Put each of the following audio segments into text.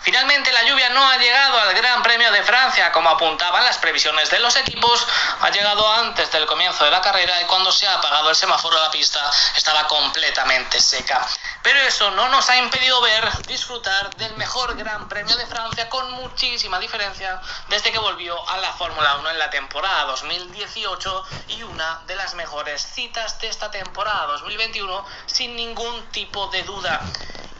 Finalmente la lluvia no ha llegado al Gran Premio de Francia como apuntaban las previsiones de los equipos, ha llegado antes del comienzo de la carrera y cuando se ha apagado el semáforo la pista estaba completamente seca. Pero eso no nos ha impedido ver, disfrutar del mejor Gran Premio de Francia con muchísima diferencia desde que volvió a la Fórmula 1 en la temporada 2018 y una de las mejores citas de esta temporada 2021 sin ningún tipo de duda.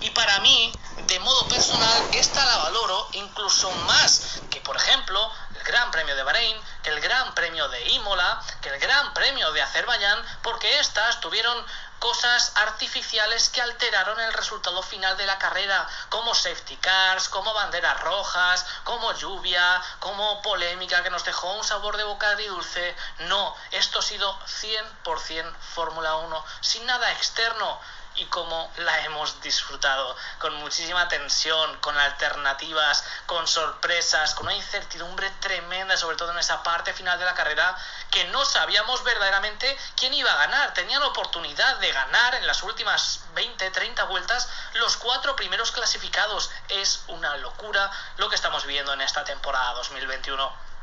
Y para mí, de modo personal, esta la valoro incluso más que, por ejemplo, el Gran Premio de Bahrein, que el Gran Premio de Imola, que el Gran Premio de Azerbaiyán, porque estas tuvieron cosas artificiales que alteraron el resultado final de la carrera, como safety cars, como banderas rojas, como lluvia, como polémica que nos dejó un sabor de boca agridulce. No, esto ha sido 100% Fórmula 1, sin nada externo y cómo la hemos disfrutado, con muchísima tensión, con alternativas, con sorpresas, con una incertidumbre tremenda, sobre todo en esa parte final de la carrera, que no sabíamos verdaderamente quién iba a ganar. Tenían oportunidad de ganar en las últimas 20, 30 vueltas los cuatro primeros clasificados. Es una locura lo que estamos viendo en esta temporada 2021.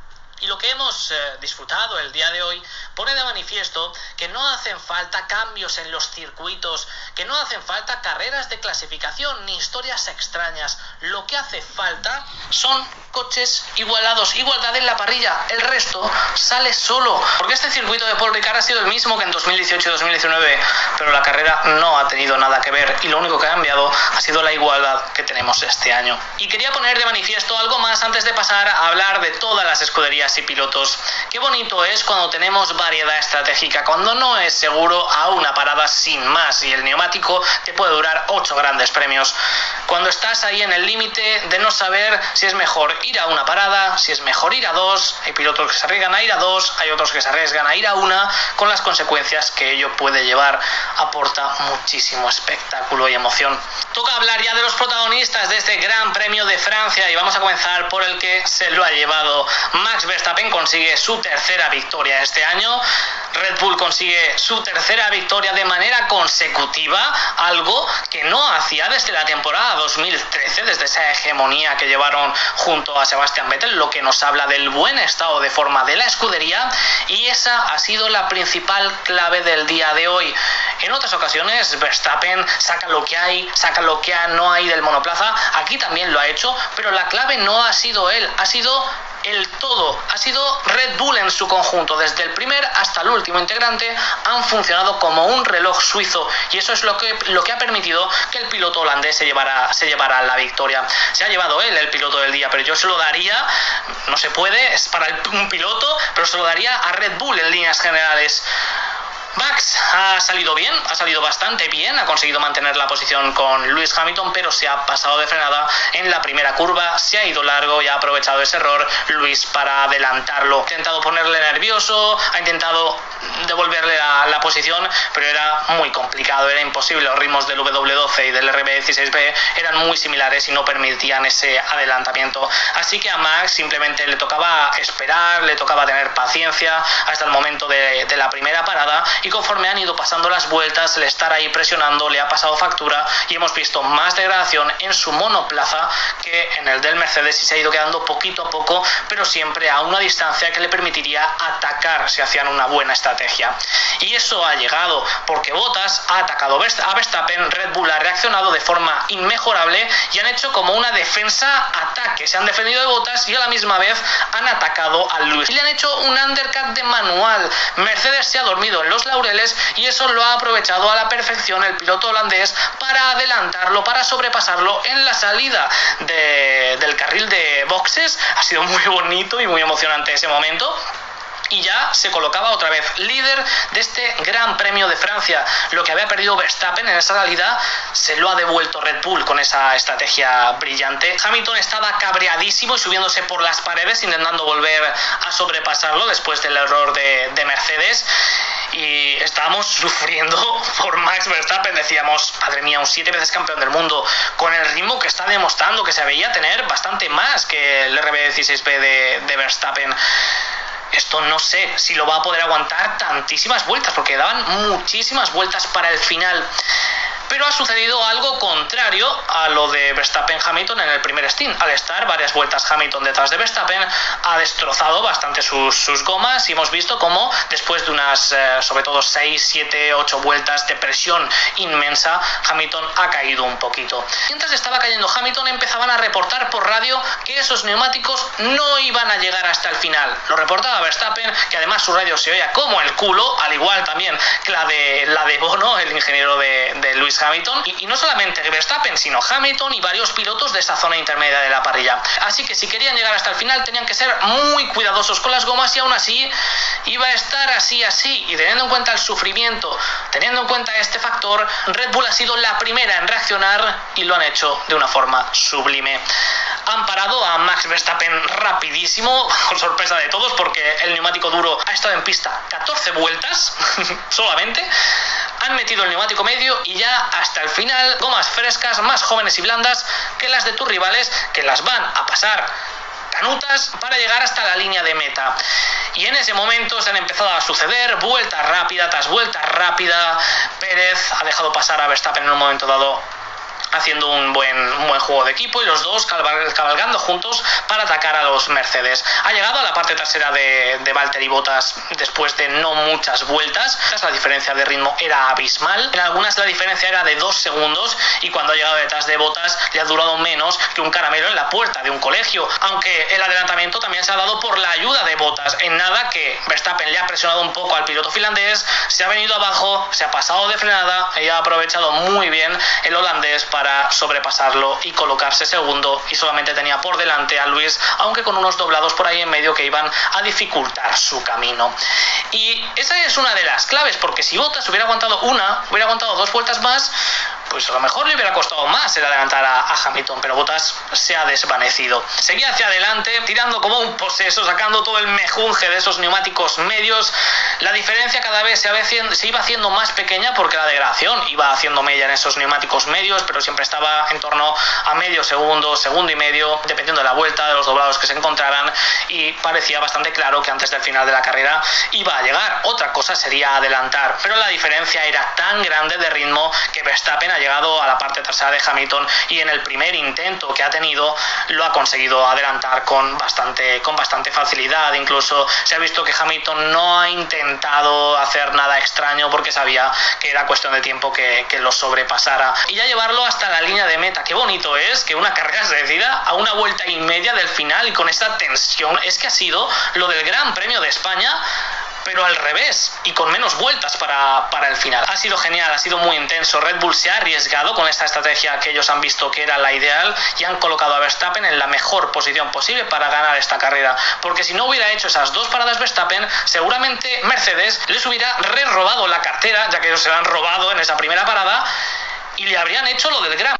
Y lo que hemos eh, disfrutado el día de hoy pone de manifiesto que no hacen falta cambios en los circuitos, que no hacen falta carreras de clasificación ni historias extrañas. Lo que hace falta son coches igualados, igualdad en la parrilla. El resto sale solo. Porque este circuito de Paul Ricard ha sido el mismo que en 2018 y 2019, pero la carrera no ha tenido nada que ver y lo único que ha cambiado ha sido la igualdad que tenemos este año. Y quería poner de manifiesto algo más antes de pasar a hablar de todas las escuderías y pilotos. Qué bonito es cuando tenemos variedad estratégica, cuando no es seguro a una parada sin más y el neumático te puede durar 8 grandes premios. Cuando estás ahí en el límite de no saber si es mejor ir a una parada, si es mejor ir a dos, hay pilotos que se arriesgan a ir a dos, hay otros que se arriesgan a ir a una, con las consecuencias que ello puede llevar, aporta muchísimo espectáculo y emoción. Toca hablar ya de los protagonistas de este Gran Premio de Francia y vamos a comenzar por el que se lo ha llevado Max Verstappen Verstappen consigue su tercera victoria este año. Red Bull consigue su tercera victoria de manera consecutiva, algo que no hacía desde la temporada 2013, desde esa hegemonía que llevaron junto a Sebastian Vettel, lo que nos habla del buen estado de forma de la escudería y esa ha sido la principal clave del día de hoy. En otras ocasiones Verstappen saca lo que hay, saca lo que no hay del monoplaza, aquí también lo ha hecho, pero la clave no ha sido él, ha sido el todo. Ha sido Red Bull en su conjunto, desde el primer hasta el último integrante, han funcionado como un reloj suizo y eso es lo que, lo que ha permitido que el piloto holandés se llevara, se llevara la victoria. Se ha llevado él el piloto del día, pero yo se lo daría, no se puede, es para un piloto, pero se lo daría a Red Bull en líneas generales. Max ha salido bien, ha salido bastante bien, ha conseguido mantener la posición con Lewis Hamilton, pero se ha pasado de frenada en la primera curva, se ha ido largo y ha aprovechado ese error Luis para adelantarlo. Ha intentado ponerle nervioso, ha intentado devolverle la, la posición, pero era muy complicado, era imposible. Los ritmos del W12 y del RB16B eran muy similares y no permitían ese adelantamiento. Así que a Max simplemente le tocaba esperar, le tocaba tener paciencia hasta el momento de, de la primera parada y conforme han ido pasando las vueltas, el estar ahí presionando le ha pasado factura y hemos visto más degradación en su monoplaza que en el del Mercedes y se ha ido quedando poquito a poco, pero siempre a una distancia que le permitiría atacar si hacían una buena estrategia. Y eso ha llegado porque Bottas ha atacado a Verstappen, Red Bull ha reaccionado de forma inmejorable y han hecho como una defensa-ataque. Se han defendido de Bottas y a la misma vez han atacado a Luis. Y le han hecho un undercut de manual. Mercedes se ha dormido en los laureles y eso lo ha aprovechado a la perfección el piloto holandés para adelantarlo, para sobrepasarlo en la salida del carril de boxes. Ha sido muy bonito y muy emocionante ese momento y ya se colocaba otra vez líder de este Gran Premio de Francia. Lo que había perdido Verstappen en esa salida se lo ha devuelto Red Bull con esa estrategia brillante. Hamilton estaba cabreadísimo y subiéndose por las paredes intentando volver a sobrepasarlo después del error de, de Mercedes y estábamos sufriendo por Max Verstappen. Decíamos, madre mía, un siete veces campeón del mundo, con el ritmo que está demostrando que se veía tener bastante más que el RB16B de, de Verstappen esto no sé si lo va a poder aguantar tantísimas vueltas, porque daban muchísimas vueltas para el final. Pero ha sucedido algo contrario a lo de Verstappen-Hamilton en el primer stint. Al estar varias vueltas Hamilton detrás de Verstappen, ha destrozado bastante sus, gomas y hemos visto cómo después de unas, eh, sobre todo 6, 7, 8 vueltas de presión inmensa, Hamilton ha caído un poquito. Mientras estaba cayendo Hamilton, empezaban a reportar por radio que esos neumáticos no iban a llegar hasta el final. Lo reportaba Verstappen, que además su radio se oía como el culo, al igual también que la de, la de Bono, el ingeniero de, de Lewis Hamilton. Y, y no solamente Verstappen, sino Hamilton y varios pilotos de esa zona intermedia de la parrilla. Así que si querían llegar hasta el final, tenían que ser muy cuidadosos con las gomas y aún así iba a estar así, así. Y teniendo en cuenta el sufrimiento, teniendo en cuenta este factor, Red Bull ha sido la primera en reaccionar y lo han hecho de una forma sublime. Han parado a Max Verstappen rapidísimo, con sorpresa de todos, porque el neumático duro ha estado en pista 14 vueltas solamente. Han metido el neumático medio y ya hasta el final, gomas frescas, más jóvenes y blandas que las de tus rivales, que las van a pasar canutas para llegar hasta la línea de meta. Y en ese momento se han empezado a suceder vuelta rápida tras vuelta rápida. Pérez ha dejado pasar a Verstappen en un momento dado haciendo un buen, buen juego de equipo y los dos cabalgando juntos para atacar a los Mercedes. Ha llegado a la parte trasera de, de Valtteri Bottas después de no muchas vueltas. La diferencia de ritmo era abismal. En algunas la diferencia era de dos segundos y cuando ha llegado detrás de Bottas le ha durado menos que un caramelo en la puerta de un colegio. Aunque el adelantamiento también se ha dado por la ayuda de Bottas. En nada que Verstappen le ha presionado un poco al piloto finlandés, se ha venido abajo, se ha pasado de frenada y ha aprovechado muy bien el holandés para sobrepasarlo y colocarse segundo y solamente tenía por delante a Luis, aunque con unos doblados por ahí en medio que iban a dificultar su camino. Y esa es una de las claves, porque si Bottas hubiera aguantado una, hubiera aguantado dos vueltas más, pues a lo mejor le hubiera costado más el adelantar a, Hamilton, pero Bottas se ha desvanecido. Seguía hacia adelante, tirando como un poseso, sacando todo el mejunje de esos neumáticos medios. La diferencia cada vez se, iba haciendo más pequeña porque la degradación iba haciendo mella en esos neumáticos medios, pero siempre estaba en torno a medio segundo, segundo y medio, dependiendo de la vuelta, de los doblados que se encontraran, y parecía bastante claro que antes del final de la carrera iba a llegar. Otra cosa sería adelantar, pero la diferencia era tan grande de ritmo que Verstappen llegado a la parte trasera de Hamilton y en el primer intento que ha tenido lo ha conseguido adelantar con bastante, con bastante facilidad. Incluso se ha visto que Hamilton no ha intentado hacer nada extraño porque sabía que era cuestión de tiempo que, que lo sobrepasara. Y ya llevarlo hasta la línea de meta. Qué bonito es que una carrera se decida a una vuelta y media del final y con esta tensión. Es que ha sido lo del Gran Premio de España pero al revés y con menos vueltas para, para, el final. Ha sido genial, ha sido muy intenso. Red Bull se ha arriesgado con esta estrategia que ellos han visto que era la ideal y han colocado a Verstappen en la mejor posición posible para ganar esta carrera. Porque si no hubiera hecho esas dos paradas Verstappen, seguramente Mercedes les hubiera re robado la cartera, ya que ellos se la han robado en esa primera parada, y le habrían hecho lo del Gran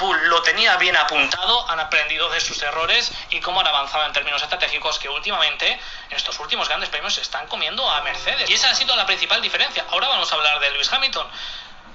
lo tenía bien apuntado, han aprendido de sus errores y cómo han avanzado en términos estratégicos que últimamente, en estos últimos grandes premios, se están comiendo a Mercedes. Y esa ha sido la principal diferencia. Ahora vamos a hablar de Lewis Hamilton.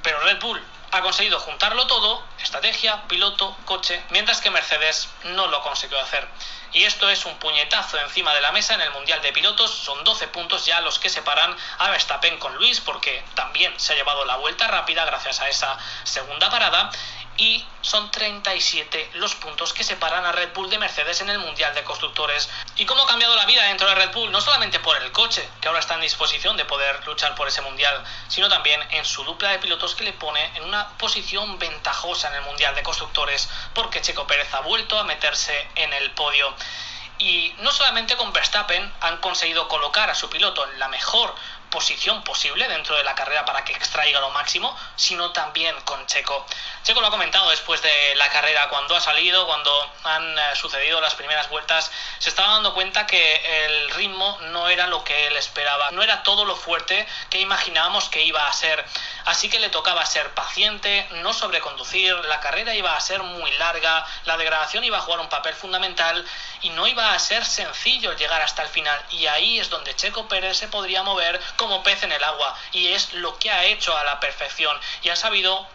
Pero Red Bull ha conseguido juntarlo todo, estrategia, piloto, coche, mientras que Mercedes no lo consiguió hacer. Y esto es un puñetazo encima de la mesa en el Mundial de Pilotos, son 12 puntos ya los que separan a Verstappen con Luis, porque también se ha llevado la vuelta rápida gracias a esa segunda parada, y son 37 los puntos que separan a Red Bull de Mercedes en el Mundial de Constructores. ¿Y cómo ha cambiado la vida dentro de Red Bull? No solamente por el coche, que ahora está en disposición de poder luchar por ese Mundial, sino también en su dupla de pilotos que le pone en una posición ventajosa en el Mundial de Constructores, porque Checo Pérez ha vuelto a meterse en el podio. Y no solamente con Verstappen han conseguido colocar a su piloto en la mejor posición posible dentro de la carrera para que extraiga lo máximo, sino también con Checo. Checo lo ha comentado después de la carrera, cuando ha salido, cuando han eh, sucedido las primeras vueltas, se estaba dando cuenta que el ritmo no era lo que él esperaba, no era todo lo fuerte que imaginábamos que iba a ser. Así que le tocaba ser paciente, no sobreconducir, la carrera iba a ser muy larga, la degradación iba a jugar un papel fundamental y no iba a ser sencillo llegar hasta el final. Y ahí es donde Checo Pérez se podría mover como pez en el agua y es lo que ha hecho a la perfección y ha sabido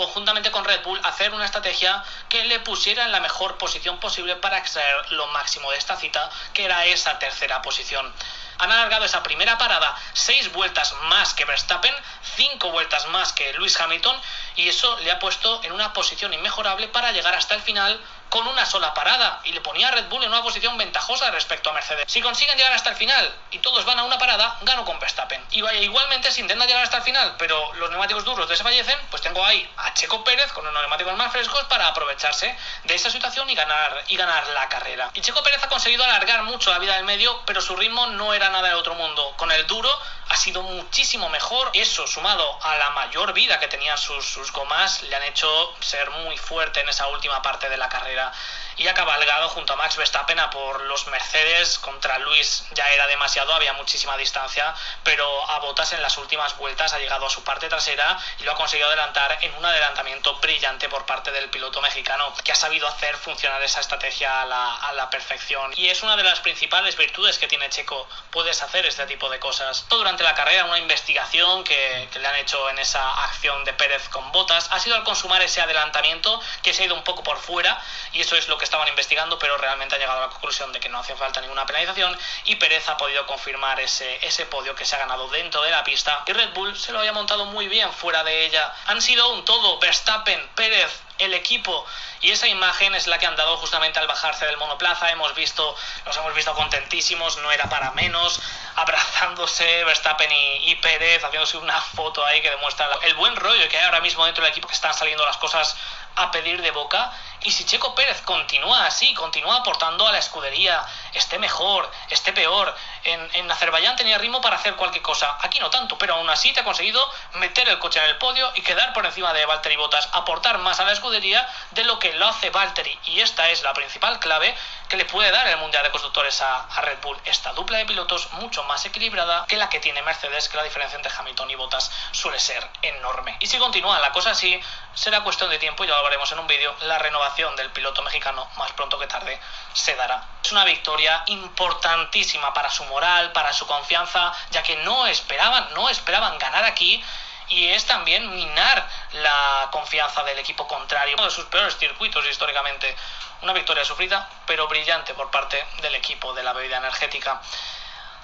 conjuntamente con Red Bull hacer una estrategia que le pusiera en la mejor posición posible para extraer lo máximo de esta cita, que era esa tercera posición. han alargado esa primera parada seis vueltas más que Verstappen, cinco vueltas más que Lewis Hamilton y eso le ha puesto en una posición inmejorable para llegar hasta el final con una sola parada y le ponía a Red Bull en una posición ventajosa respecto a Mercedes. Si consiguen llegar hasta el final y todos van a una parada, gano con Verstappen. Y vaya, igualmente si intentan llegar hasta el final, pero los neumáticos duros desfallecen, pues tengo ahí a Checo Pérez con unos neumáticos más frescos para aprovecharse de esa situación y ganar y ganar la carrera. Y Checo Pérez ha conseguido alargar mucho la vida del medio, pero su ritmo no era nada de otro mundo. Con el duro ha sido muchísimo mejor. Eso, sumado a la mayor vida que tenían sus, sus gomas, le han hecho ser muy fuerte en esa última parte de la carrera y ha cabalgado junto a Max Verstappen a por los Mercedes. Contra Luis ya era demasiado, había muchísima distancia, pero a botas en las últimas vueltas ha llegado a su parte trasera y lo ha conseguido adelantar en un adelantamiento brillante por parte del piloto mexicano, que ha sabido hacer funcionar esa estrategia a la, a la perfección. Y es una de las principales virtudes que tiene Checo, puedes hacer este tipo de cosas. Todo durante la carrera, una investigación que, que le han hecho en esa acción de Pérez con botas, ha sido al consumar ese adelantamiento que se ha ido un poco por fuera y eso es lo que estaban investigando, pero realmente ha llegado a la conclusión de que no hacía falta ninguna penalización y Pérez ha podido confirmar ese, ese podio que se ha ganado dentro de la pista y Red Bull se lo había montado muy bien fuera de ella. Han sido un todo, Verstappen, Pérez, el equipo y esa imagen es la que han dado justamente al bajarse del monoplaza hemos visto los hemos visto contentísimos no era para menos abrazándose Verstappen y, y Pérez haciéndose una foto ahí que demuestra el buen rollo que hay ahora mismo dentro del equipo que están saliendo las cosas a pedir de boca y si Checo Pérez continúa así, continúa aportando a la escudería, esté mejor, esté peor, en, en, Azerbaiyán tenía ritmo para hacer cualquier cosa, aquí no tanto, pero aún así te ha conseguido meter el coche en el podio y quedar por encima de Valtteri Bottas, aportar más a la escudería de lo que lo hace Valtteri. Y esta es la principal clave que le puede dar el Mundial de Constructores a, a, Red Bull. Esta dupla de pilotos mucho más equilibrada que la que tiene Mercedes, que la diferencia entre Hamilton y Bottas suele ser enorme. Y si continúa la cosa así, será cuestión de tiempo, ya lo veremos en un vídeo, la renovación del piloto mexicano más pronto que tarde se dará. Es una victoria importantísima para su moral, para su confianza, ya que no esperaban, no esperaban ganar aquí y es también minar la confianza del equipo contrario. Uno de sus peores circuitos históricamente. Una victoria sufrida, pero brillante por parte del equipo de la bebida energética.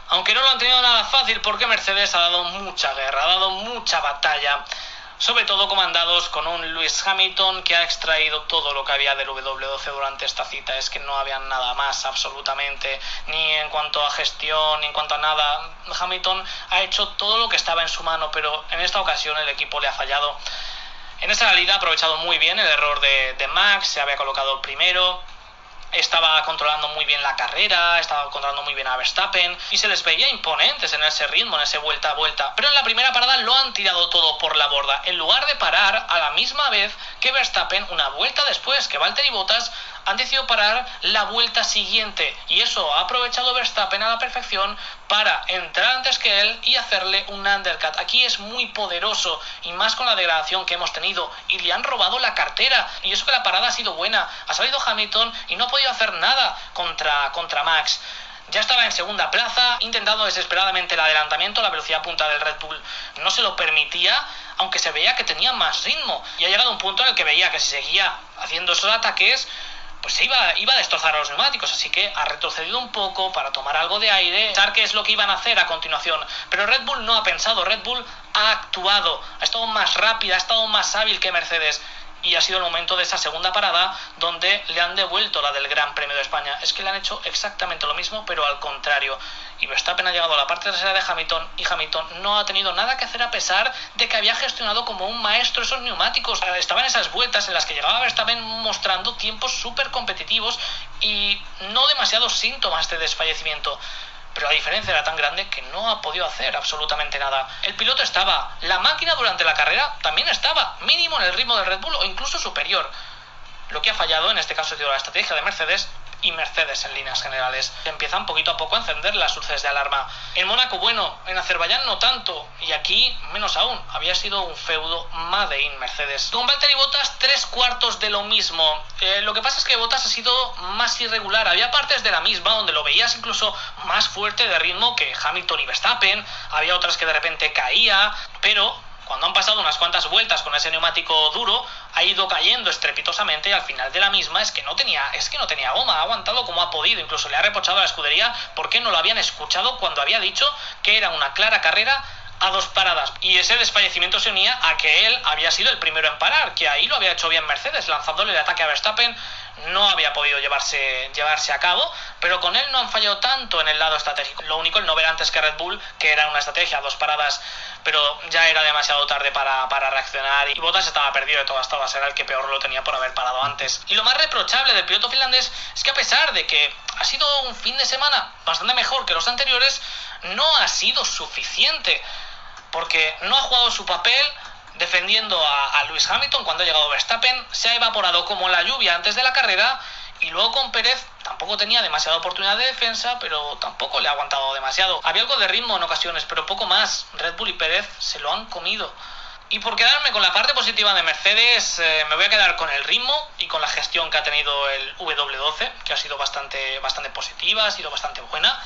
Aunque no lo han tenido nada fácil porque Mercedes ha dado mucha guerra, ha dado mucha batalla sobre todo comandados con un Lewis Hamilton que ha extraído todo lo que había del W12 durante esta cita. Es que no había nada más absolutamente, ni en cuanto a gestión, ni en cuanto a nada. Hamilton ha hecho todo lo que estaba en su mano, pero en esta ocasión el equipo le ha fallado. En esta salida ha aprovechado muy bien el error de, de Max, se había colocado primero, estaba controlando muy bien la carrera, estaba controlando muy bien a Verstappen y se les veía imponentes en ese ritmo, en ese vuelta a vuelta. Pero en la primera parada lo han tirado todo por la borda. En lugar de parar a la misma vez que Verstappen, una vuelta después que Valtteri Bottas han decidido parar la vuelta siguiente y eso ha aprovechado Verstappen a la perfección para entrar antes que él y hacerle un undercut. Aquí es muy poderoso y más con la degradación que hemos tenido y le han robado la cartera y eso que la parada ha sido buena. Ha salido Hamilton y no ha podido hacer nada contra, contra Max. Ya estaba en segunda plaza, intentando desesperadamente el adelantamiento, la velocidad punta del Red Bull no se lo permitía, aunque se veía que tenía más ritmo. Y ha llegado un punto en el que veía que si seguía haciendo esos ataques, pues iba, iba a destrozar a los neumáticos, así que ha retrocedido un poco para tomar algo de aire, pensar qué es lo que iban a hacer a continuación. Pero Red Bull no ha pensado, Red Bull ha actuado, ha estado más rápida, ha estado más hábil que Mercedes y ha sido el momento de esa segunda parada donde le han devuelto la del Gran Premio de España. Es que le han hecho exactamente lo mismo, pero al contrario. Y Verstappen ha llegado a la parte trasera de Hamilton y Hamilton no ha tenido nada que hacer a pesar de que había gestionado como un maestro esos neumáticos. Estaban esas vueltas en las que llegaba Verstappen mostrando tiempos súper competitivos y no demasiados síntomas de desfallecimiento pero la diferencia era tan grande que no ha podido hacer absolutamente nada. El piloto estaba, la máquina durante la carrera también estaba, mínimo en el ritmo del Red Bull o incluso superior. Lo que ha fallado en este caso sido la estrategia de Mercedes y Mercedes en líneas generales. Empiezan poquito a poco a encender las luces de alarma. En Mónaco, bueno, en Azerbaiyán no tanto, y aquí menos aún. Había sido un feudo Made in Mercedes. Con Valtteri Bottas, tres cuartos de lo mismo. Eh, lo que pasa es que Bottas ha sido más irregular. Había partes de la misma donde lo veías incluso más fuerte de ritmo que Hamilton y Verstappen. Había otras que de repente caía, pero cuando han pasado unas cuantas vueltas con ese neumático duro, ha ido cayendo estrepitosamente y al final de la misma es que no tenía, es que no tenía goma, ha aguantado como ha podido, incluso le ha reprochado a la escudería porque no lo habían escuchado cuando había dicho que era una clara carrera a dos paradas. Y ese desfallecimiento se unía a que él había sido el primero en parar, que ahí lo había hecho bien Mercedes, lanzándole el ataque a Verstappen, no había podido llevarse, llevarse a cabo, pero con él no han fallado tanto en el lado estratégico. Lo único, el no ver antes que Red Bull, que era una estrategia, dos paradas, pero ya era demasiado tarde para, para reaccionar y Bottas estaba perdido de todas todas, era el que peor lo tenía por haber parado antes. Y lo más reprochable del piloto finlandés es que a pesar de que ha sido un fin de semana bastante mejor que los anteriores, no ha sido suficiente, porque no ha jugado su papel defendiendo a, Lewis Hamilton cuando ha llegado Verstappen, se ha evaporado como la lluvia antes de la carrera y luego con Pérez tampoco tenía demasiada oportunidad de defensa, pero tampoco le ha aguantado demasiado. Había algo de ritmo en ocasiones, pero poco más. Red Bull y Pérez se lo han comido. Y por quedarme con la parte positiva de Mercedes, eh, me voy a quedar con el ritmo y con la gestión que ha tenido el W12, que ha sido bastante, bastante positiva, ha sido bastante buena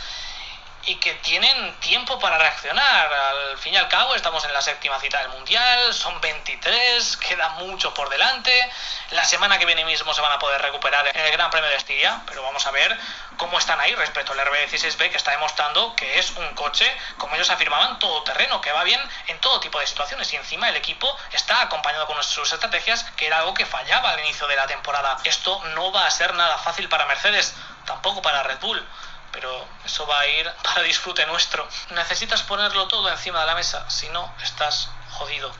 y que tienen tiempo para reaccionar. Al fin y al cabo estamos en la séptima cita del Mundial, son 23, queda mucho por delante. La semana que viene mismo se van a poder recuperar en el Gran Premio de Estiria, pero vamos a ver cómo están ahí respecto al RB16B que está demostrando que es un coche, como ellos afirmaban, todoterreno, que va bien en todo tipo de situaciones y encima el equipo está acompañado con sus estrategias, que era algo que fallaba al inicio de la temporada. Esto no va a ser nada fácil para Mercedes, tampoco para Red Bull pero eso va a ir para disfrute nuestro. Necesitas ponerlo todo encima de la mesa, si no, estás jodido.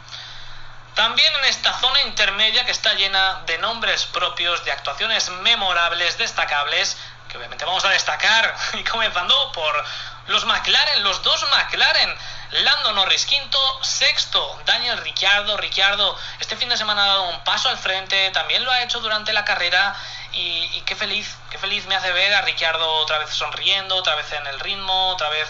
También en esta zona intermedia que está llena de nombres propios, de actuaciones memorables, destacables, que obviamente vamos a destacar, y comenzando por los McLaren, los dos McLaren. Lando Norris quinto, sexto Daniel Ricciardo. Ricciardo este fin de semana ha dado un paso al frente, también lo ha hecho durante la carrera y, qué feliz, qué feliz me hace ver a Ricciardo otra vez sonriendo, otra vez en el ritmo, otra vez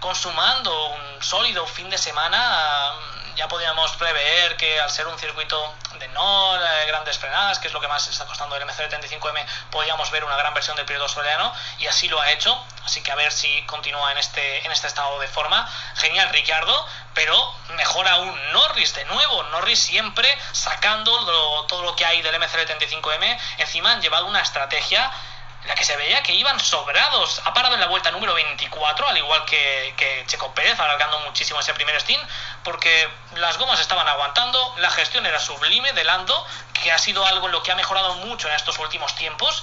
consumando un sólido fin de semana. Ya podíamos prever que al ser un circuito de no eh, grandes frenadas, que es lo que más está costando el MC75M, podíamos ver una gran versión del piloto australiano y así lo ha hecho. Así que a ver si continúa en este, en este estado de forma. Genial Ricciardo, pero mejor aún Norris de nuevo. Norris siempre sacando todo lo que hay del MC75M. Encima han llevado una estrategia la que se veía que iban sobrados. Ha parado en la vuelta número 24, al igual que, que Checo Pérez, alargando muchísimo ese primer stint, porque las gomas estaban aguantando, la gestión era sublime de Lando, que ha sido algo en lo que ha mejorado mucho en estos últimos tiempos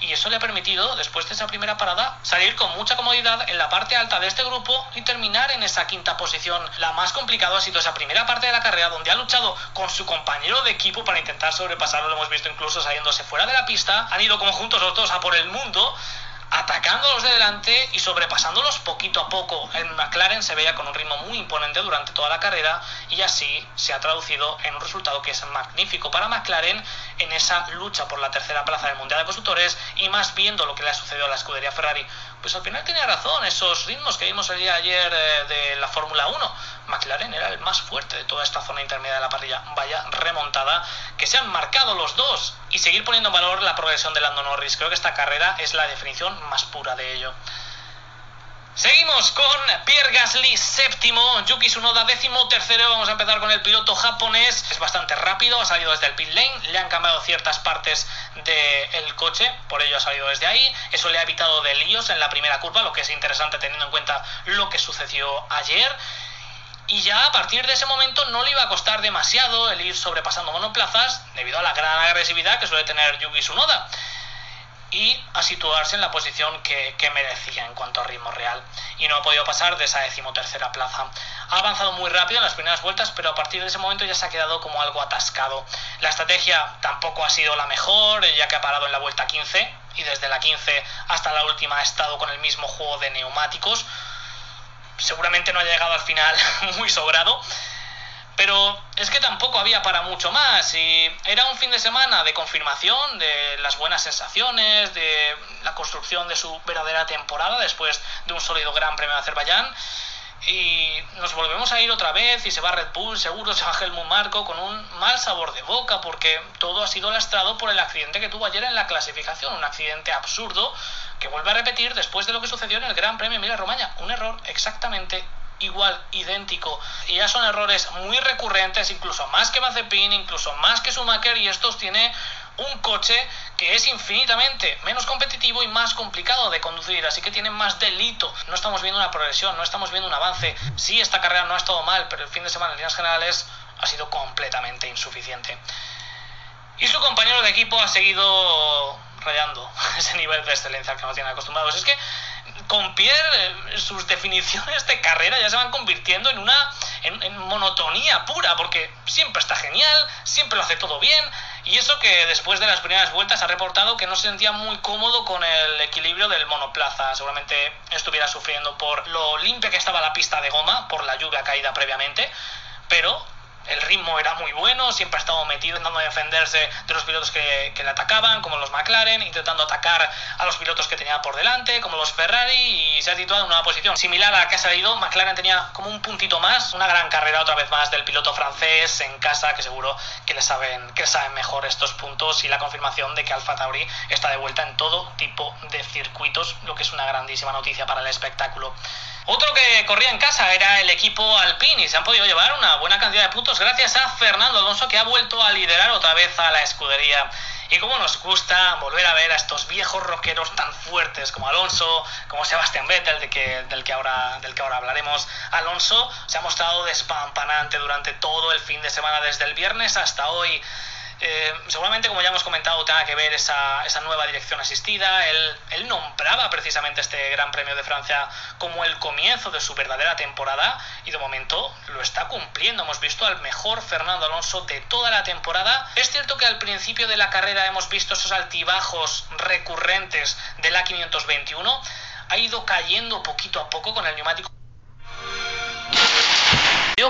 y eso le ha permitido, después de esa primera parada, salir con mucha comodidad en la parte alta de este grupo y terminar en esa quinta posición. La más complicada ha sido esa primera parte de la carrera donde ha luchado con su compañero de equipo para intentar sobrepasarlo, lo hemos visto incluso saliéndose fuera de la pista, han ido como juntos los dos a por el mundo atacándolos de delante y sobrepasándolos poquito a poco. El McLaren se veía con un ritmo muy imponente durante toda la carrera y así se ha traducido en un resultado que es magnífico para McLaren en esa lucha por la tercera plaza del Mundial de Constructores y más viendo lo que le ha sucedido a la escudería Ferrari. Pues al final tenía razón, esos ritmos que vimos el día ayer eh, de la Fórmula 1 McLaren era el más fuerte de toda esta zona intermedia de la parrilla. Vaya remontada que se han marcado los dos y seguir poniendo en valor la progresión de Lando Norris. Creo que esta carrera es la definición más pura de ello. Seguimos con Pierre Gasly séptimo, Yuki Tsunoda décimo tercero. Vamos a empezar con el piloto japonés. Es bastante rápido, ha salido desde el pit lane, le han cambiado ciertas partes del coche, por ello ha salido desde ahí. Eso le ha evitado de líos en la primera curva, lo que es interesante teniendo en cuenta lo que sucedió ayer y ya a partir de ese momento no le iba a costar demasiado el ir sobrepasando monoplazas debido a la gran agresividad que suele tener Yuki Tsunoda y a situarse en la posición que, merecía en cuanto a ritmo real y no ha podido pasar de esa decimotercera plaza. Ha avanzado muy rápido en las primeras vueltas, pero a partir de ese momento ya se ha quedado como algo atascado. La estrategia tampoco ha sido la mejor, ya que ha parado en la vuelta 15 y desde la 15 hasta la última ha estado con el mismo juego de neumáticos, seguramente no haya llegado al final muy sobrado. Pero es que tampoco había para mucho más y era un fin de semana de confirmación de las buenas sensaciones, de la construcción de su verdadera temporada después de un sólido Gran Premio de Azerbaiyán. Y nos volvemos a ir otra vez y se va Red Bull, seguro se va Helmut Marco con un mal sabor de boca porque todo ha sido lastrado por el accidente que tuvo ayer en la clasificación, un accidente absurdo que vuelve a repetir después de lo que sucedió en el Gran Premio Emilia Romagna, un error exactamente igual, idéntico. Y ya son errores muy recurrentes, incluso más que Mazepin, incluso más que Schumacher, y estos tiene un coche que es infinitamente menos competitivo y más complicado de conducir, así que tiene más delito. No estamos viendo una progresión, no estamos viendo un avance. Sí, esta carrera no ha estado mal, pero el fin de semana en líneas generales ha sido completamente insuficiente. Y su compañero de equipo ha seguido rayando ese nivel de excelencia al que nos tienen acostumbrados. Es que con Pierre eh, sus definiciones de carrera ya se van convirtiendo en una en, monotonía pura, porque siempre está genial, siempre lo hace todo bien, y eso que después de las primeras vueltas ha reportado que no se sentía muy cómodo con el equilibrio del monoplaza. Seguramente estuviera sufriendo por lo limpia que estaba la pista de goma, por la lluvia caída previamente, pero el ritmo era muy bueno, siempre ha estado metido intentando defenderse de los pilotos que, le atacaban, como los McLaren, intentando atacar a los pilotos que tenía por delante, como los Ferrari, y se ha situado en una posición similar a la que ha salido. McLaren tenía como un puntito más, una gran carrera otra vez más del piloto francés en casa, que seguro que le saben, que saben mejor estos puntos y la confirmación de que Alfa Tauri está de vuelta en todo tipo de circuitos, lo que es una grandísima noticia para el espectáculo. Otro que corría en casa era el equipo Alpine y se han podido llevar una buena cantidad de puntos gracias a Fernando Alonso que ha vuelto a liderar otra vez a la escudería. Y como nos gusta volver a ver a estos viejos rockeros tan fuertes como Alonso, como Sebastián Vettel, de que, del, que ahora, del que ahora hablaremos, Alonso se ha mostrado despampanante durante todo el fin de semana, desde el viernes hasta hoy. Eh, seguramente, como ya hemos comentado, tenga que ver esa, esa nueva dirección asistida. Él, él, nombraba precisamente este Gran Premio de Francia como el comienzo de su verdadera temporada y de momento lo está cumpliendo. Hemos visto al mejor Fernando Alonso de toda la temporada. Es cierto que al principio de la carrera hemos visto esos altibajos recurrentes del A521. Ha ido cayendo poquito a poco con el neumático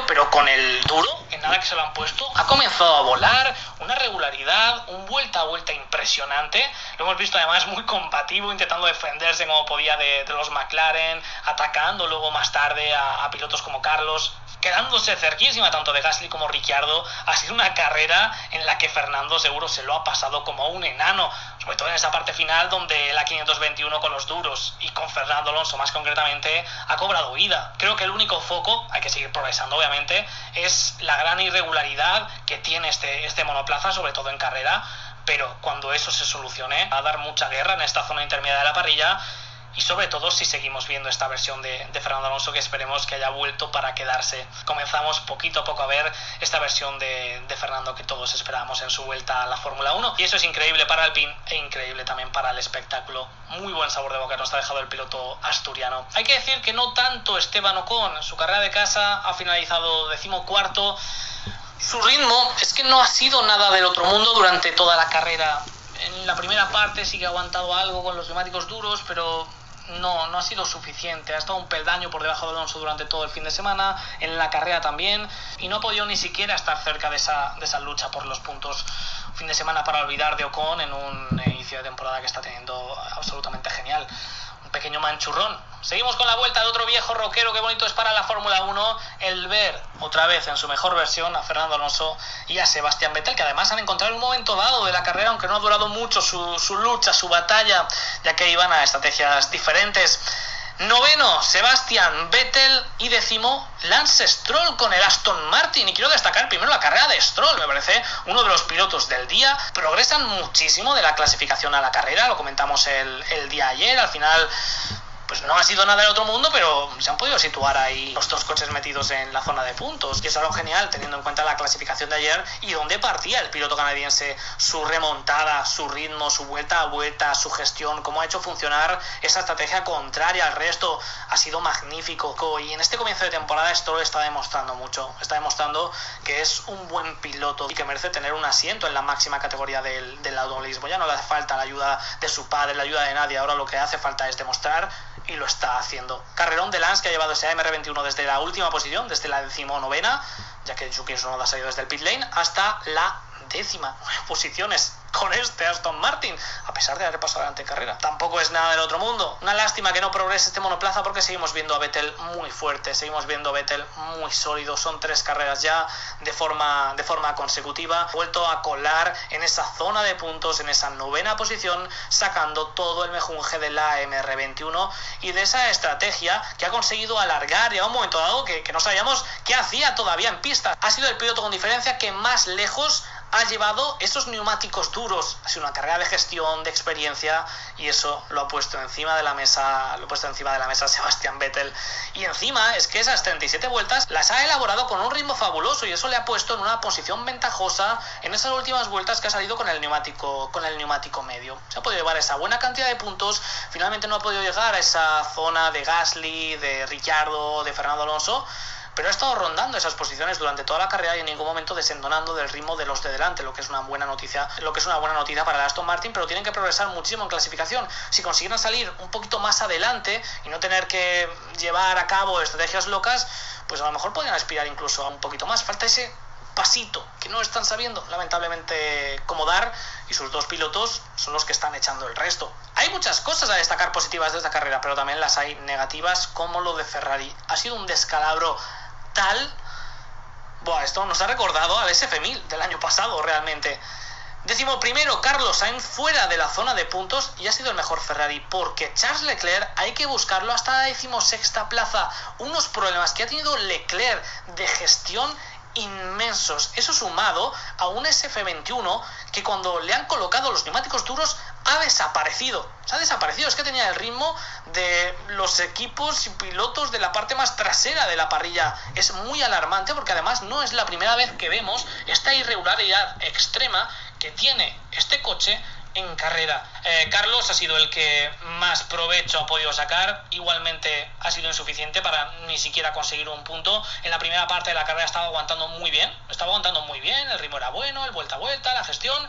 pero con el duro, en nada que se lo han puesto, ha comenzado a volar, una regularidad, un vuelta a vuelta impresionante. Lo hemos visto además muy combativo, intentando defenderse como podía de, los McLaren, atacando luego más tarde a pilotos como Carlos quedándose cerquísima tanto de Gasly como Ricciardo. Ha sido una carrera en la que Fernando seguro se lo ha pasado como un enano, sobre todo en esa parte final donde la 521 con los duros y con Fernando Alonso más concretamente ha cobrado vida. Creo que el único foco, hay que seguir progresando obviamente, es la gran irregularidad que tiene este, este monoplaza, sobre todo en carrera. Pero cuando eso se solucione, va a dar mucha guerra en esta zona intermedia de la parrilla y sobre todo si seguimos viendo esta versión de, Fernando Alonso que esperemos que haya vuelto para quedarse. Comenzamos poquito a poco a ver esta versión de, Fernando que todos esperábamos en su vuelta a la Fórmula 1 y eso es increíble para Alpine e increíble también para el espectáculo. Muy buen sabor de boca nos ha dejado el piloto asturiano. Hay que decir que no tanto Esteban Ocon, su carrera de casa ha finalizado decimocuarto. Su ritmo es que no ha sido nada del otro mundo durante toda la carrera. En la primera parte sí que ha aguantado algo con los neumáticos duros, pero no, no ha sido suficiente. Ha estado un peldaño por debajo de Alonso durante todo el fin de semana, en la carrera también, y no ha podido ni siquiera estar cerca de esa, de esa lucha por los puntos. fin de semana para olvidar de Ocon en un inicio de temporada que está teniendo absolutamente genial pequeño manchurrón. Seguimos con la vuelta de otro viejo rockero, qué bonito es para la Fórmula 1 el ver otra vez en su mejor versión a Fernando Alonso y a Sebastián Vettel, que además han encontrado un momento dado de la carrera, aunque no ha durado mucho su, su lucha, su batalla, ya que iban a estrategias diferentes. Noveno, Sebastián Vettel. Y décimo, Lance Stroll con el Aston Martin. Y quiero destacar primero la carrera de Stroll. Me parece uno de los pilotos del día. Progresan muchísimo de la clasificación a la carrera. Lo comentamos el, el día ayer. Al final pues no ha sido nada del otro mundo, pero se han podido situar ahí los dos coches metidos en la zona de puntos, que es algo genial teniendo en cuenta la clasificación de ayer y dónde partía el piloto canadiense, su remontada, su ritmo, su vuelta a vuelta, su gestión, cómo ha hecho funcionar esa estrategia contraria al resto, ha sido magnífico. Y en este comienzo de temporada esto lo está demostrando mucho, está demostrando que es un buen piloto y que merece tener un asiento en la máxima categoría del, del automovilismo. Ya no le hace falta la ayuda de su padre, la ayuda de nadie, ahora lo que hace falta es demostrar y lo está haciendo. Carrerón de Lance que ha llevado ese AMR21 desde la última posición, desde la decimonovena, ya que Yuki Tsunoda ha salido desde el pit lane, hasta la décima posiciones con este Aston Martin, a pesar de haber pasado adelante carrera. Tampoco es nada del otro mundo. Una lástima que no progrese este monoplaza porque seguimos viendo a Vettel muy fuerte, seguimos viendo a Vettel muy sólido. Son tres carreras ya de forma, de forma consecutiva. Vuelto a colar en esa zona de puntos, en esa novena posición, sacando todo el mejunje de la MR21 y de esa estrategia que ha conseguido alargar y a un momento dado que no sabíamos qué hacía todavía en pista. Ha sido el piloto con diferencia que más lejos ha llevado esos neumáticos duros. Ha una carrera de gestión, de experiencia, y eso lo ha puesto encima de la mesa, lo ha puesto encima de la mesa Sebastián Vettel. Y encima es que esas 37 vueltas las ha elaborado con un ritmo fabuloso y eso le ha puesto en una posición ventajosa en esas últimas vueltas que ha salido con el neumático, con el neumático medio. Se ha podido llevar esa buena cantidad de puntos, finalmente no ha podido llegar a esa zona de Gasly, de Ricciardo, de Fernando Alonso pero ha estado rondando esas posiciones durante toda la carrera y en ningún momento desendonando del ritmo de los de delante, lo que es una buena noticia, lo que es una buena noticia para el Aston Martin, pero tienen que progresar muchísimo en clasificación. Si consiguieran salir un poquito más adelante y no tener que llevar a cabo estrategias locas, pues a lo mejor podrían aspirar incluso a un poquito más. Falta ese pasito que no están sabiendo lamentablemente cómo dar y sus dos pilotos son los que están echando el resto. Hay muchas cosas a destacar positivas de esta carrera, pero también las hay negativas como lo de Ferrari. Ha sido un descalabro tal... Buah, esto nos ha recordado al SF1000 del año pasado realmente. Décimo primero, Carlos Sainz fuera de la zona de puntos y ha sido el mejor Ferrari porque Charles Leclerc hay que buscarlo hasta la decimosexta plaza. Unos problemas que ha tenido Leclerc de gestión inmensos. Eso sumado a un SF21 que cuando le han colocado los neumáticos duros ha desaparecido. Se ha desaparecido. Es que tenía el ritmo de los equipos y pilotos de la parte más trasera de la parrilla. Es muy alarmante porque además no es la primera vez que vemos esta irregularidad extrema que tiene este coche en carrera. Eh, Carlos ha sido el que más provecho ha podido sacar, igualmente ha sido insuficiente para ni siquiera conseguir un punto. En la primera parte de la carrera estaba aguantando muy bien, estaba aguantando muy bien, el ritmo era bueno, el vuelta a vuelta, la gestión,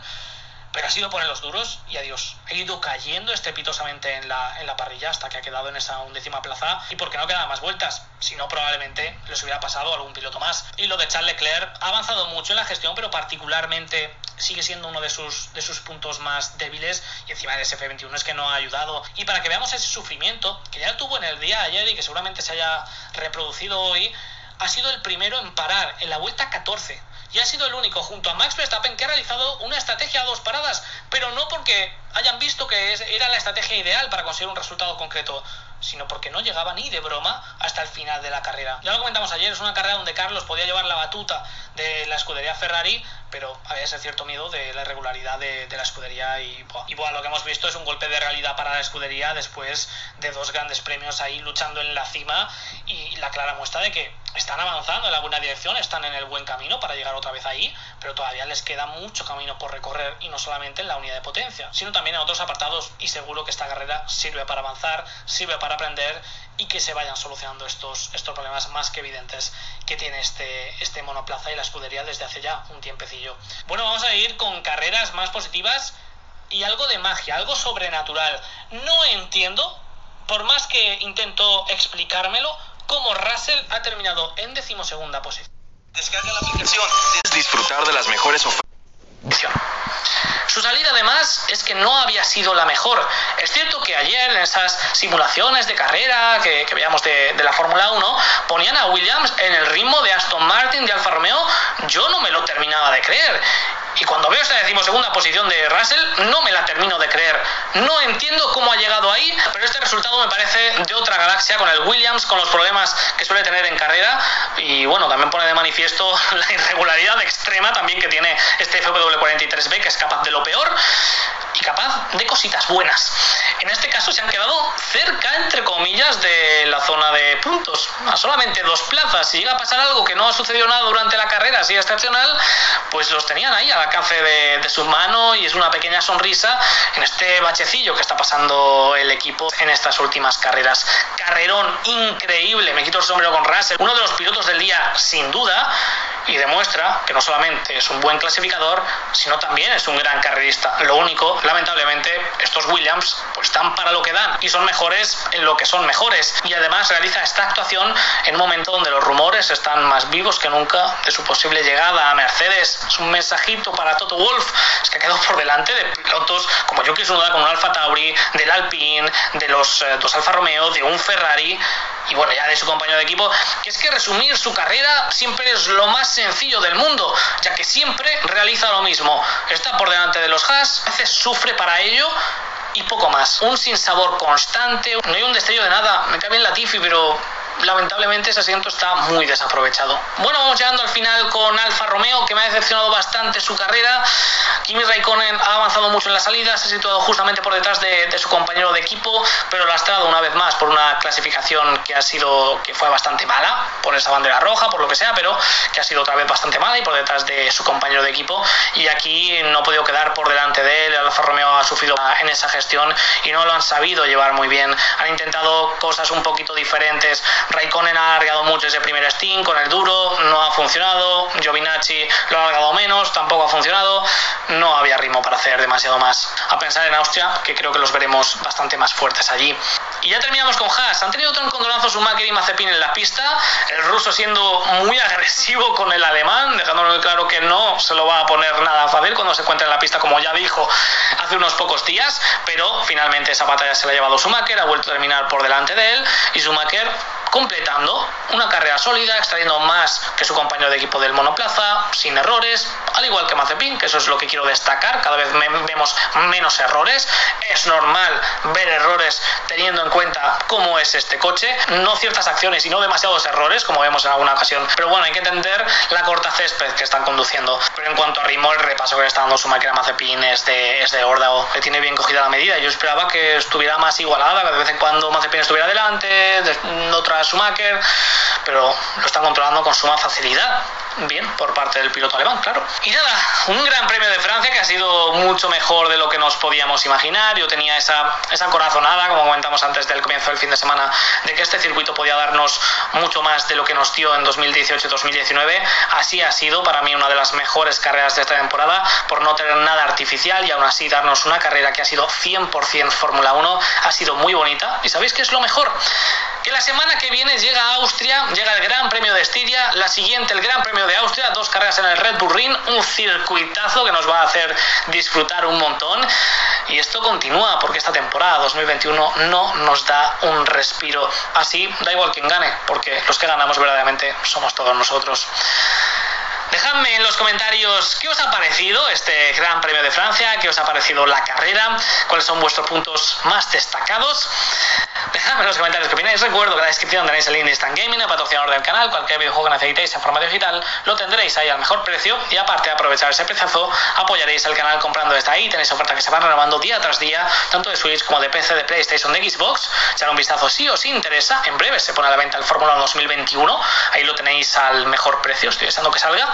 pero ha sido poner los duros y adiós. Ha ido cayendo estrepitosamente en la, en la parrilla hasta que ha quedado en esa undécima plaza y porque no quedan más vueltas, si no probablemente les hubiera pasado algún piloto más. Y lo de Charles Leclerc ha avanzado mucho en la gestión, pero particularmente sigue siendo uno de sus, de sus puntos más débiles y encima del SF21 es que no ha ayudado. Y para que veamos ese sufrimiento que ya tuvo en el día ayer y que seguramente se haya reproducido hoy, ha sido el primero en parar en la vuelta 14 y ha sido el único junto a Max Verstappen que ha realizado una estrategia a dos paradas, pero no porque hayan visto que era la estrategia ideal para conseguir un resultado concreto, sino porque no llegaba ni de broma hasta el final de la carrera. Ya lo comentamos ayer, es una carrera donde Carlos podía llevar la batuta de la escudería Ferrari, pero había ese cierto miedo de la irregularidad de, la escudería y, y bueno, lo que hemos visto es un golpe de realidad para la escudería después de dos grandes premios ahí luchando en la cima y la clara muestra de que están avanzando en la buena dirección, están en el buen camino para llegar otra vez ahí, pero todavía les queda mucho camino por recorrer y no solamente en la unidad de potencia, sino también en otros apartados y seguro que esta carrera sirve para avanzar, sirve para aprender y que se vayan solucionando estos, estos problemas más que evidentes que tiene este, este monoplaza y la escudería desde hace ya un tiempecillo. Bueno, vamos a ir con carreras más positivas y algo de magia, algo sobrenatural. No entiendo, por más que intento explicármelo, cómo Russell ha terminado en decimosegunda posición. Descarga la aplicación. Disfrutar de las mejores ofertas. Su salida además es que no había sido la mejor. Es cierto que ayer en esas simulaciones de carrera que, veíamos de, de la Fórmula 1 ponían a Williams en el ritmo de Aston Martin, de Alfa Romeo. Yo no me lo terminaba de creer. Y cuando veo esta decimosegunda posición de Russell, no me la termino de creer. No entiendo cómo ha llegado ahí, pero este resultado me parece de otra galaxia con el Williams, con los problemas que suele tener en carrera. Y bueno, también pone de manifiesto la irregularidad extrema también que tiene este FW43B, que es capaz de lo peor y capaz de cositas buenas. En este caso se han quedado cerca, entre comillas, de la zona de puntos, a solamente dos plazas. Si llega a pasar algo que no ha sucedido nada durante la carrera así excepcional, pues los tenían ahí al alcance de, de su mano y es una pequeña sonrisa en este bachecillo que está pasando el equipo en estas últimas carreras. Carrerón increíble, me quito el sombrero con Russell, uno de los pilotos del día sin duda y demuestra que no solamente es un buen clasificador, sino también es un gran carrerista. Lo único, lamentablemente, estos Williams pues dan para lo que dan y son mejores en lo que son mejores. Y además realiza esta actuación en un momento donde los rumores están más vivos que nunca de su posible llegada a Mercedes. Es un mensajito para Toto Wolf, es que ha quedado por delante de pilotos como Yuki Tsunoda, con un Alfa Tauri, del Alpine, de los eh, dos Alfa Romeo, de un Ferrari y bueno, ya de su compañero de equipo, que es que resumir su carrera siempre es lo más sencillo del mundo, ya que siempre realiza lo mismo. Está por delante de los Haas, a veces sufre para ello y poco más. Un sinsabor constante, no hay un destello de nada. Me cae bien la Tifi, pero lamentablemente ese asiento está muy desaprovechado. Bueno, vamos llegando al final con Alfa Romeo, que me ha decepcionado bastante su carrera. Kimi Raikkonen ha avanzado mucho en la salida, se ha situado justamente por detrás de, su compañero de equipo, pero lastrado una vez más por una clasificación que ha sido, que fue bastante mala, por esa bandera roja, por lo que sea, pero que ha sido otra vez bastante mala y por detrás de su compañero de equipo. Y aquí no ha podido quedar por delante de él. Alfa Romeo ha sufrido en esa gestión y no lo han sabido llevar muy bien. Han intentado cosas un poquito diferentes Raikkonen ha alargado mucho ese primer Steam con el duro, no ha funcionado. Giovinacci lo ha alargado menos, tampoco ha funcionado. No había ritmo para hacer demasiado más. A pensar en Austria, que creo que los veremos bastante más fuertes allí. Y ya terminamos con Haas. Han tenido otro encontronazo Schumacher y Mazepin en la pista. El ruso siendo muy agresivo con el alemán, dejándolo claro que no se lo va a poner nada fácil cuando se encuentre en la pista, como ya dijo hace unos pocos días. Pero finalmente esa batalla se la ha llevado Schumacher, ha vuelto a terminar por delante de él. Y Schumacher completando una carrera sólida, extrayendo más que su compañero de equipo del monoplaza, sin errores, al igual que Mazepin, que eso es lo que quiero destacar, cada vez vemos menos errores, es normal ver errores teniendo en cuenta cómo es este coche, no ciertas acciones y no demasiados errores, como vemos en alguna ocasión, pero bueno, hay que entender la corta césped que están conduciendo, pero en cuanto a ritmo, el repaso que le está dando su máquina Mazepin es de, es de órdago, que tiene bien cogida la medida, yo esperaba que estuviera más igualada, que de vez en cuando Mazepin estuviera delante, otra Schumacher, pero lo están controlando con suma facilidad. Bien, por parte del piloto alemán, claro. Y nada, un gran premio de Francia que ha sido mucho mejor de lo que nos podíamos imaginar. Yo tenía esa, esa corazonada, como comentamos antes del comienzo del fin de semana, de que este circuito podía darnos mucho más de lo que nos dio en 2018-2019. Así ha sido para mí una de las mejores carreras de esta temporada, por no tener nada artificial y aún así darnos una carrera que ha sido 100% Fórmula 1. Ha sido muy bonita. ¿Y sabéis qué es lo mejor? Que la semana que viene llega a Austria, llega el Gran Premio de Estiria, la siguiente el Gran Premio de Austria, dos carreras en el Red Bull Ring, un circuitazo que nos va a hacer disfrutar un montón. Y esto continúa porque esta temporada 2021 no nos da un respiro. Así da igual quien gane, porque los que ganamos verdaderamente somos todos nosotros. Dejadme en los comentarios qué os ha parecido este Gran Premio de Francia, qué os ha parecido la carrera, cuáles son vuestros puntos más destacados. Dejadme en los comentarios qué opináis. Recuerdo que en la descripción tenéis el link de Instant Gaming, el patrocinador del canal. Cualquier videojuego que necesitéis en forma digital lo tendréis ahí al mejor precio. Y aparte de aprovechar ese precio, apoyaréis el canal comprando desde ahí. Tenéis ofertas que se van renovando día tras día, tanto de Switch como de PC, de PlayStation, de Xbox. Echar un vistazo si os interesa. En breve se pone a la venta el Fórmula 2021. Ahí lo tenéis al mejor precio. Estoy deseando que salga.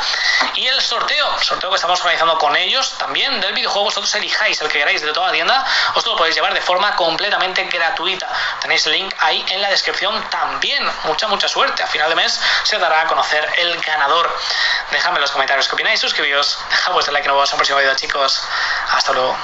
Y el sorteo, sorteo que estamos organizando con ellos también del videojuego. Vosotros elijáis el que queráis de toda la tienda. Os lo podéis llevar de forma completamente gratuita. Tenéis el link ahí en la descripción también. Mucha, mucha suerte. A final de mes se dará a conocer el ganador. Dejadme en los comentarios qué opináis, suscribíos, dejad vuestro like y nos vemos en el próximo vídeo, chicos. Hasta luego.